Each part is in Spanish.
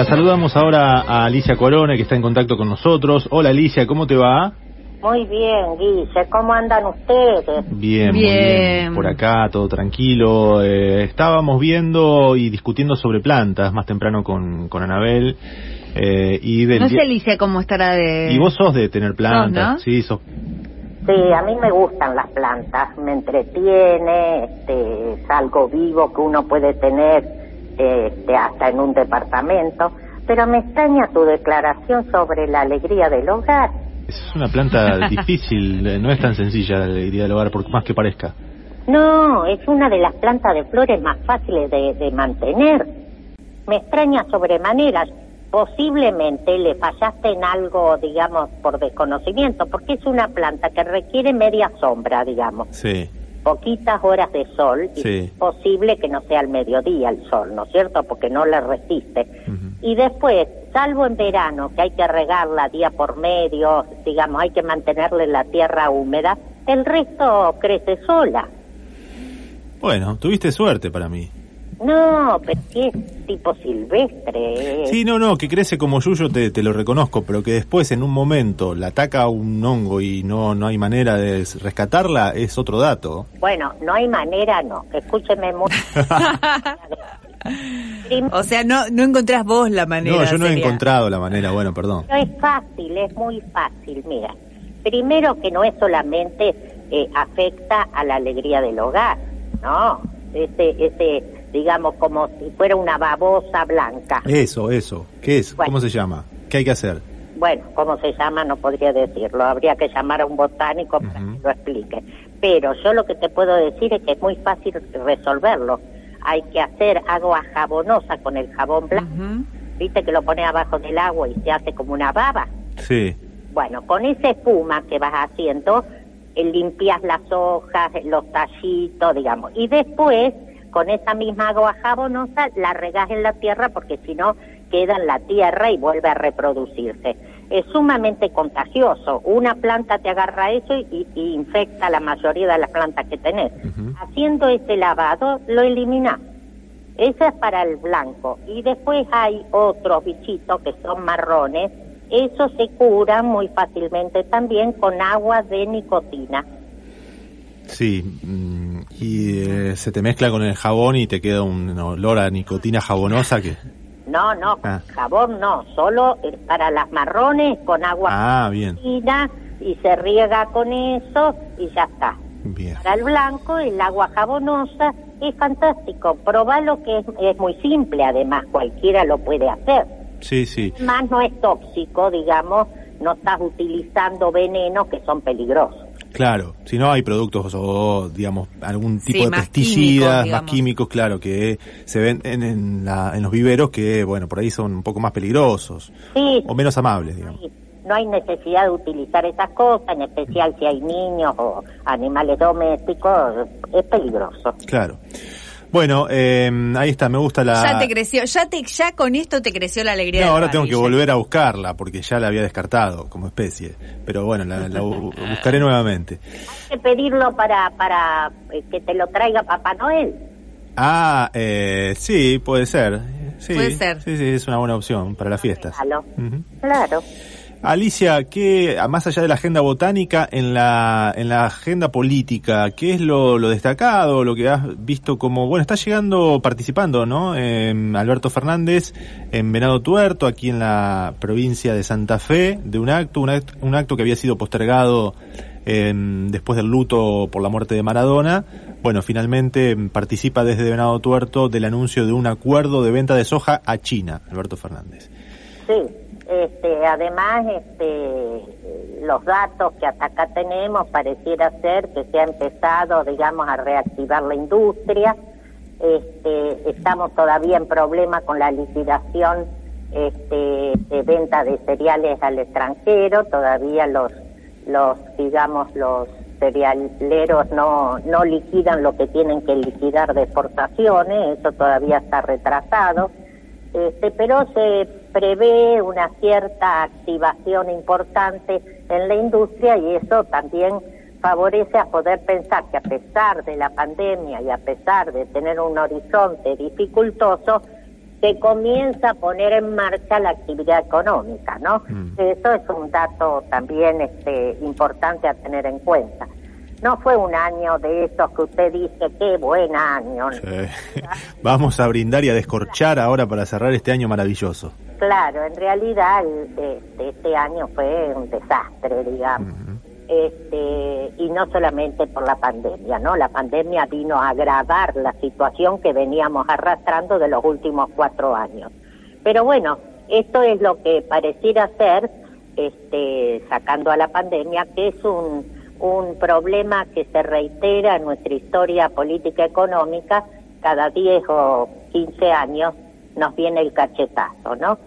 La saludamos ahora a Alicia Corona, que está en contacto con nosotros. Hola Alicia, ¿cómo te va? Muy bien, Guille. ¿Cómo andan ustedes? Bien, muy bien. Por acá, todo tranquilo. Eh, estábamos viendo y discutiendo sobre plantas más temprano con, con Anabel. Eh, y del no sé, Alicia, cómo estará de... Y vos sos de tener plantas, sí, sos... Sí, a mí me gustan las plantas, me entretiene, este, es algo vivo que uno puede tener este, hasta en un departamento, pero me extraña tu declaración sobre la alegría del hogar. Es una planta difícil, no es tan sencilla la alegría del hogar, por más que parezca. No, es una de las plantas de flores más fáciles de, de mantener. Me extraña sobremanera. Posiblemente le fallaste en algo, digamos, por desconocimiento, porque es una planta que requiere media sombra, digamos. Sí poquitas horas de sol, y es posible que no sea al mediodía el sol, ¿no es cierto? Porque no le resiste. Y después, salvo en verano, que hay que regarla día por medio, digamos, hay que mantenerle la tierra húmeda, el resto crece sola. Bueno, tuviste suerte para mí. No, pero que es tipo silvestre. Sí, no, no, que crece como yuyo te, te lo reconozco, pero que después en un momento la ataca un hongo y no, no hay manera de rescatarla es otro dato. Bueno, no hay manera, no. Escúcheme mucho. o sea, no, no encontrás vos la manera. No, yo no he encontrado la manera, bueno, perdón. No es fácil, es muy fácil, mira. Primero que no es solamente eh, afecta a la alegría del hogar, no. Ese, ese digamos, como si fuera una babosa blanca. Eso, eso. ¿Qué es? ¿Cómo se llama? ¿Qué hay que hacer? Bueno, ¿cómo se llama? No podría decirlo. Habría que llamar a un botánico para que lo explique. Pero yo lo que te puedo decir es que es muy fácil resolverlo. Hay que hacer agua jabonosa con el jabón blanco. ¿Viste que lo pone abajo del agua y se hace como una baba? Sí. Bueno, con esa espuma que vas haciendo, eh, limpias las hojas, los tallitos, digamos. Y después con esa misma agua jabonosa la regas en la tierra porque si no queda en la tierra y vuelve a reproducirse. Es sumamente contagioso. Una planta te agarra eso y, infecta la mayoría de las plantas que tenés. Haciendo ese lavado lo eliminas. Ese es para el blanco. Y después hay otros bichitos que son marrones. Esos se curan muy fácilmente también con agua de nicotina. Sí, mm, y eh, se te mezcla con el jabón y te queda un olor a nicotina jabonosa que... No, no, ah. jabón no, solo para las marrones con agua ah, bien. y se riega con eso y ya está. Bien. Para el blanco, el agua jabonosa es fantástico. Probalo que es, es muy simple, además cualquiera lo puede hacer. Sí, sí. Más no es tóxico, digamos, no estás utilizando venenos que son peligrosos. Claro, si no hay productos o, digamos, algún tipo de pesticidas, más químicos, claro, que se ven en, los viveros que, bueno, por ahí son un poco más peligrosos o menos amables, digamos. No hay necesidad de utilizar esas cosas, en especial si hay niños o animales domésticos, es peligroso. Claro. Bueno, eh, ahí está, me gusta la... Ya te creció, ya, te, ya con esto te creció la alegría. No, ahora tengo que volver a buscarla porque ya la había descartado como especie. Pero bueno, la, buscaré nuevamente. Hay que pedirlo para, para eh, que te lo traiga Papá Noel. Ah, eh, sí, puede ser. Sí, puede ser. Sí, sí, es una buena opción para las fiestas. Claro. Claro. Alicia, ¿qué, más allá de la agenda botánica, en la, en la agenda política, qué es lo, destacado, lo que has visto como, bueno, está llegando, participando, ¿no? Alberto Fernández en Venado Tuerto, aquí en la provincia de Santa Fe, de un acto, un acto, un acto que había sido postergado después del luto por la muerte de Maradona, bueno, finalmente participa desde Venado Tuerto del anuncio de un acuerdo de venta de soja a China, Alberto Fernández. Sí, este, además, este, los datos que hasta acá tenemos pareciera ser que se ha empezado, digamos, a reactivar la industria. Este, estamos todavía en problema con la liquidación este, de venta de cereales al extranjero. Todavía los, los, digamos, los cerealeros no, no liquidan lo que tienen que liquidar de exportaciones. Eso todavía está retrasado. Este, pero se prevé una cierta activación importante en la industria y eso también favorece a poder pensar que a pesar de la pandemia y a pesar de tener un horizonte dificultoso, se comienza a poner en marcha la actividad económica, ¿no? Mm. Eso es un dato también este, importante a tener en cuenta. No fue un año de esos que usted dice, qué buen año. Vamos a brindar y a descorchar ahora para cerrar este año maravilloso. Claro, en realidad este, este año fue un desastre, digamos. Este, y no solamente por la pandemia, ¿no? La pandemia vino a agravar la situación que veníamos arrastrando de los últimos cuatro años. Pero bueno, esto es lo que pareciera ser, este, sacando a la pandemia, que es un un problema que se reitera en nuestra historia política económica, cada 10 o 15 años nos viene el cachetazo, ¿no?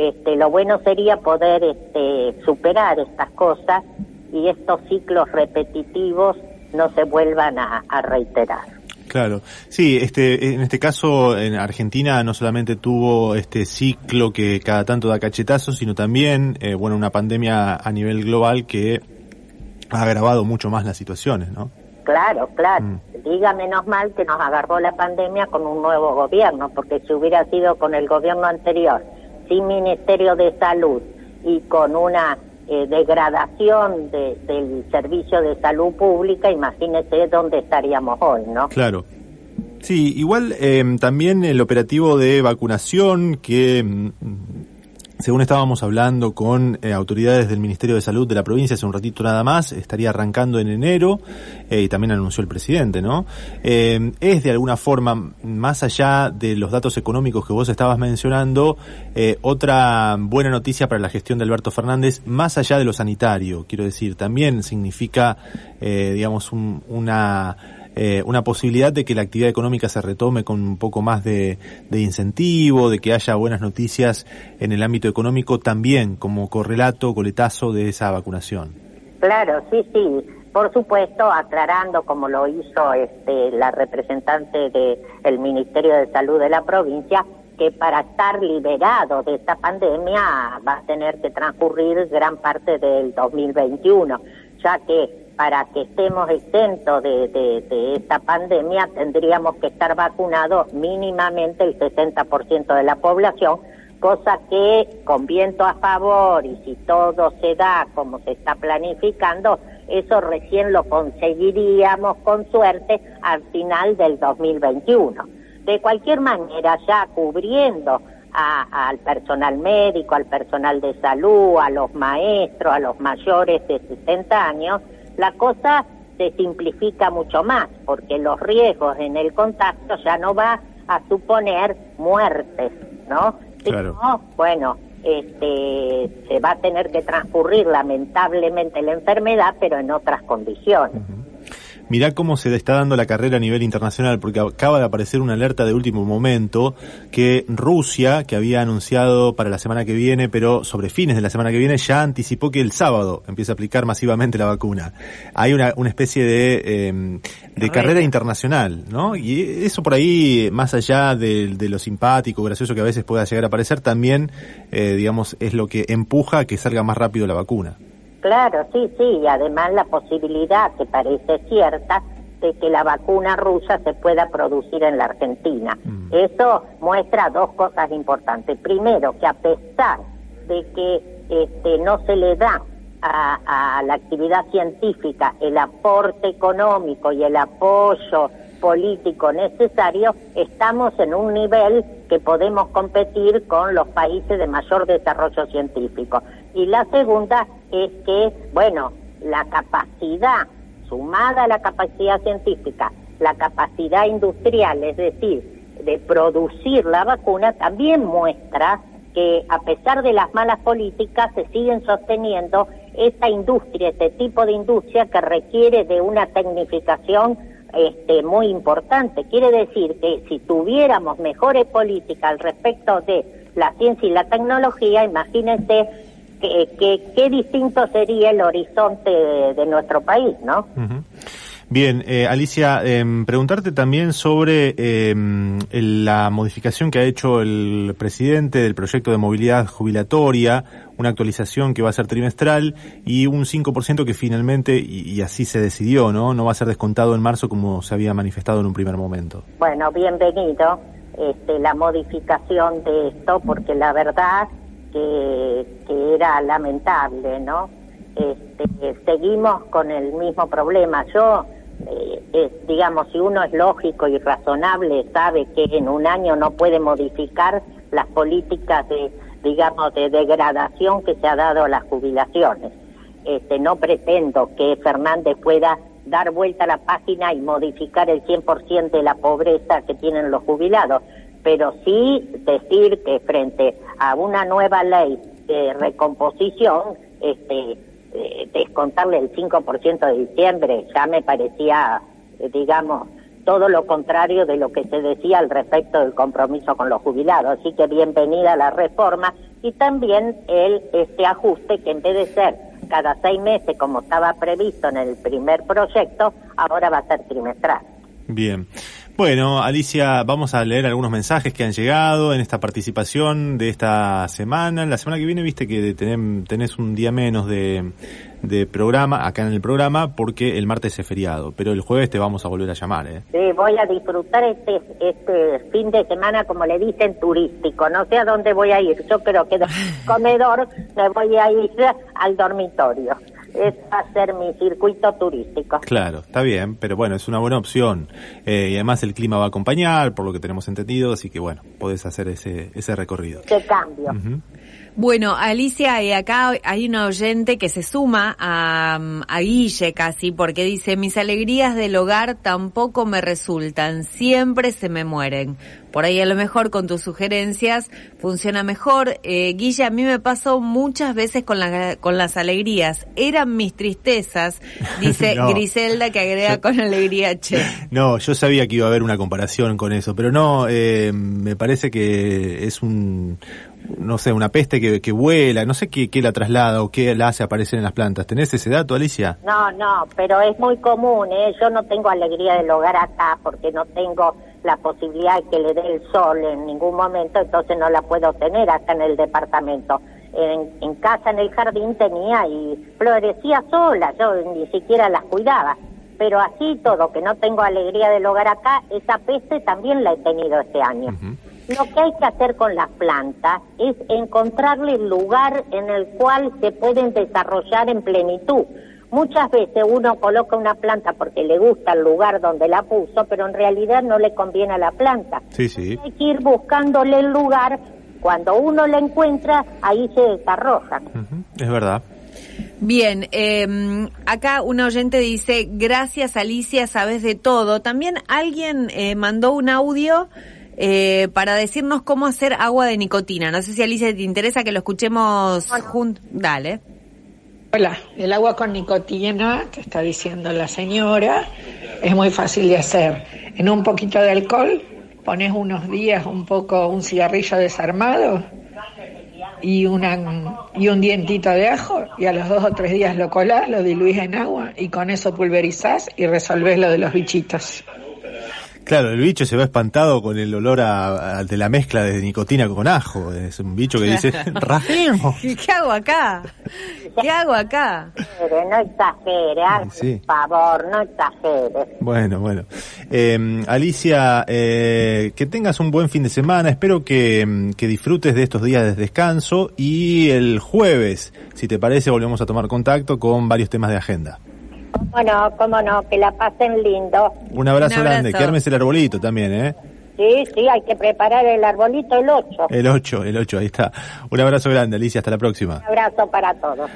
Este, lo bueno sería poder este, superar estas cosas y estos ciclos repetitivos no se vuelvan a, reiterar. Claro, sí, este, en este caso en Argentina no solamente tuvo este ciclo que cada tanto da cachetazos, sino también, eh, bueno, una pandemia a nivel global que ha agravado mucho más las situaciones, ¿no? Claro, claro. Mm. Diga menos mal que nos agarró la pandemia con un nuevo gobierno, porque si hubiera sido con el gobierno anterior, sin Ministerio de Salud y con una eh, degradación del servicio de salud pública, imagínese dónde estaríamos hoy, ¿no? Claro. Sí, igual eh, también el operativo de vacunación que mm, según estábamos hablando con eh, autoridades del Ministerio de Salud de la provincia hace un ratito nada más, estaría arrancando en enero eh, y también anunció el presidente, ¿no? Eh, es de alguna forma, más allá de los datos económicos que vos estabas mencionando, otra buena noticia para la gestión de Alberto Fernández, más allá de lo sanitario, quiero decir, también significa, digamos, una eh, una posibilidad de que la actividad económica se retome con un poco más de, incentivo, de que haya buenas noticias en el ámbito económico también como correlato, coletazo de esa vacunación. Claro, sí, sí. Por supuesto, aclarando como lo hizo este, la representante del Ministerio de Salud de la provincia, que para estar liberado de esta pandemia va a tener que transcurrir gran parte del 2021, ya que para que estemos exentos de, esta pandemia tendríamos que estar vacunados mínimamente el 60% de la población, cosa que con viento a favor y si todo se da como se está planificando, eso recién lo conseguiríamos con suerte al final del 2021. De cualquier manera, ya cubriendo al personal médico, al personal de salud, a los maestros, a los mayores de 60 años, la cosa se simplifica mucho más, porque los riesgos en el contacto ya no va a suponer muertes, ¿no? Claro. bueno, este, se va a tener que transcurrir lamentablemente la enfermedad, pero en otras condiciones. Mirá cómo se está dando la carrera a nivel internacional, porque acaba de aparecer una alerta de último momento que Rusia, que había anunciado para la semana que viene, pero sobre fines de la semana que viene, ya anticipó que el sábado empieza a aplicar masivamente la vacuna. Hay una, una especie de, em, de carrera internacional, ¿no? Y eso por ahí, más allá de, de lo simpático, gracioso que a veces pueda llegar a parecer, también, eh, digamos, es lo que empuja a que salga más rápido la vacuna. Claro, sí, sí, y además la posibilidad que parece cierta de que la vacuna rusa se pueda producir en la Argentina. Mm. Eso muestra dos cosas importantes. Primero, que a pesar de que este, no se le da a, a la actividad científica el aporte económico y el apoyo político necesario, estamos en un nivel que podemos competir con los países de mayor desarrollo científico. Y la segunda es que, bueno, la capacidad, sumada a la capacidad científica, la capacidad industrial, es decir, de producir la vacuna, también muestra que a pesar de las malas políticas se siguen sosteniendo esta industria, este tipo de industria que requiere de una tecnificación este, muy importante. Quiere decir que si tuviéramos mejores políticas al respecto de la ciencia y la tecnología, imagínense qué distinto sería el horizonte de, nuestro país, ¿no? Bien, eh, Alicia, em, preguntarte también sobre em, la modificación que ha hecho el presidente del proyecto de movilidad jubilatoria, una actualización que va a ser trimestral y un 5% que finalmente, y, así se decidió, ¿no? No va a ser descontado en marzo como se había manifestado en un primer momento. Bueno, bienvenido este, la modificación de esto, porque la verdad que, que era lamentable, ¿no? Este, seguimos con el mismo problema. Yo eh, digamos, si uno es lógico y razonable, sabe que en un año no puede modificar las políticas de, digamos, de degradación que se ha dado a las jubilaciones. Este, no pretendo que Fernández pueda dar vuelta a la página y modificar el 100% de la pobreza que tienen los jubilados, pero sí decir que frente a una nueva ley de recomposición, este, eh, descontarle el 5% de diciembre ya me parecía, eh, digamos, todo lo contrario de lo que se decía al respecto del compromiso con los jubilados. Así que bienvenida la reforma y también el este ajuste que en vez de ser cada seis meses como estaba previsto en el primer proyecto, ahora va a ser trimestral. Bien. Bueno, Alicia, vamos a leer algunos mensajes que han llegado en esta participación de esta semana. La semana que viene viste que tenés un día menos de, programa, acá en el programa, porque el martes es feriado, pero el jueves te vamos a volver a llamar. ¿eh? Sí, voy a disfrutar este, este fin de semana, como le dicen, turístico. No sé a dónde voy a ir. Yo creo que del comedor me voy a ir al dormitorio es hacer mi circuito turístico. Claro, está bien, pero bueno, es una buena opción. Eh, y además el clima va a acompañar, por lo que tenemos entendido, así que bueno, podés hacer ese, ese recorrido. ¿Qué cambio? Bueno, Alicia, y acá hay un oyente que se suma a, a Guille casi, porque dice, mis alegrías del hogar tampoco me resultan, siempre se me mueren. Por ahí a lo mejor con tus sugerencias funciona mejor. Eh, Guille, a mí me pasó muchas veces con, la, con las alegrías. Eran mis tristezas, dice Griselda, que agrega con alegría, che. No, yo sabía que iba a haber una comparación con eso, pero no, eh, me parece que es un, no sé, una peste que, que vuela, no sé qué, qué, la traslada o qué la hace aparecer en las plantas. ¿Tenés ese dato, Alicia? No, no, pero es muy común, ¿eh? Yo no tengo alegría del hogar acá porque no tengo la posibilidad de que le dé el sol en ningún momento, entonces no la puedo tener acá en el departamento. En, en casa, en el jardín tenía y florecía sola, yo ni siquiera las cuidaba. Pero así todo, que no tengo alegría del hogar acá, esa peste también la he tenido este año. Lo que hay que hacer con las plantas es encontrarle el lugar en el cual se pueden desarrollar en plenitud. Muchas veces uno coloca una planta porque le gusta el lugar donde la puso, pero en realidad no le conviene a la planta. Sí, sí. Hay que ir buscándole el lugar. Cuando uno la encuentra, ahí se desarrolla. Es verdad. Bien, eh, acá un oyente dice, gracias Alicia, sabes de todo. También alguien eh, mandó un audio eh, para decirnos cómo hacer agua de nicotina. No sé si Alicia te interesa que lo escuchemos juntos. Dale. Hola, el agua con nicotina, que está diciendo la señora, es muy fácil de hacer. En un poquito de alcohol pones unos días un poco un cigarrillo desarmado y, una, y un dientito de ajo y a los dos o tres días lo colás, lo diluís en agua y con eso pulverizás y resolvés lo de los bichitos. Claro, el bicho se va espantado con el olor a, de la mezcla de nicotina con ajo. Es un bicho que dice, rajemos. ¿Qué hago acá? ¿Qué hago acá? No exagere, por favor, no exagere. Bueno, bueno. Eh, Alicia, eh, que tengas un buen fin de semana. Espero que, que disfrutes de estos días de descanso y el jueves, si te parece, volvemos a tomar contacto con varios temas de agenda. Bueno, cómo no, que la pasen lindo. Un abrazo, grande, que armes el arbolito también, ¿eh? Sí, sí, hay que preparar el arbolito el 8. El 8, el 8, ahí está. Un abrazo grande, Alicia, hasta la próxima. Un abrazo para todos.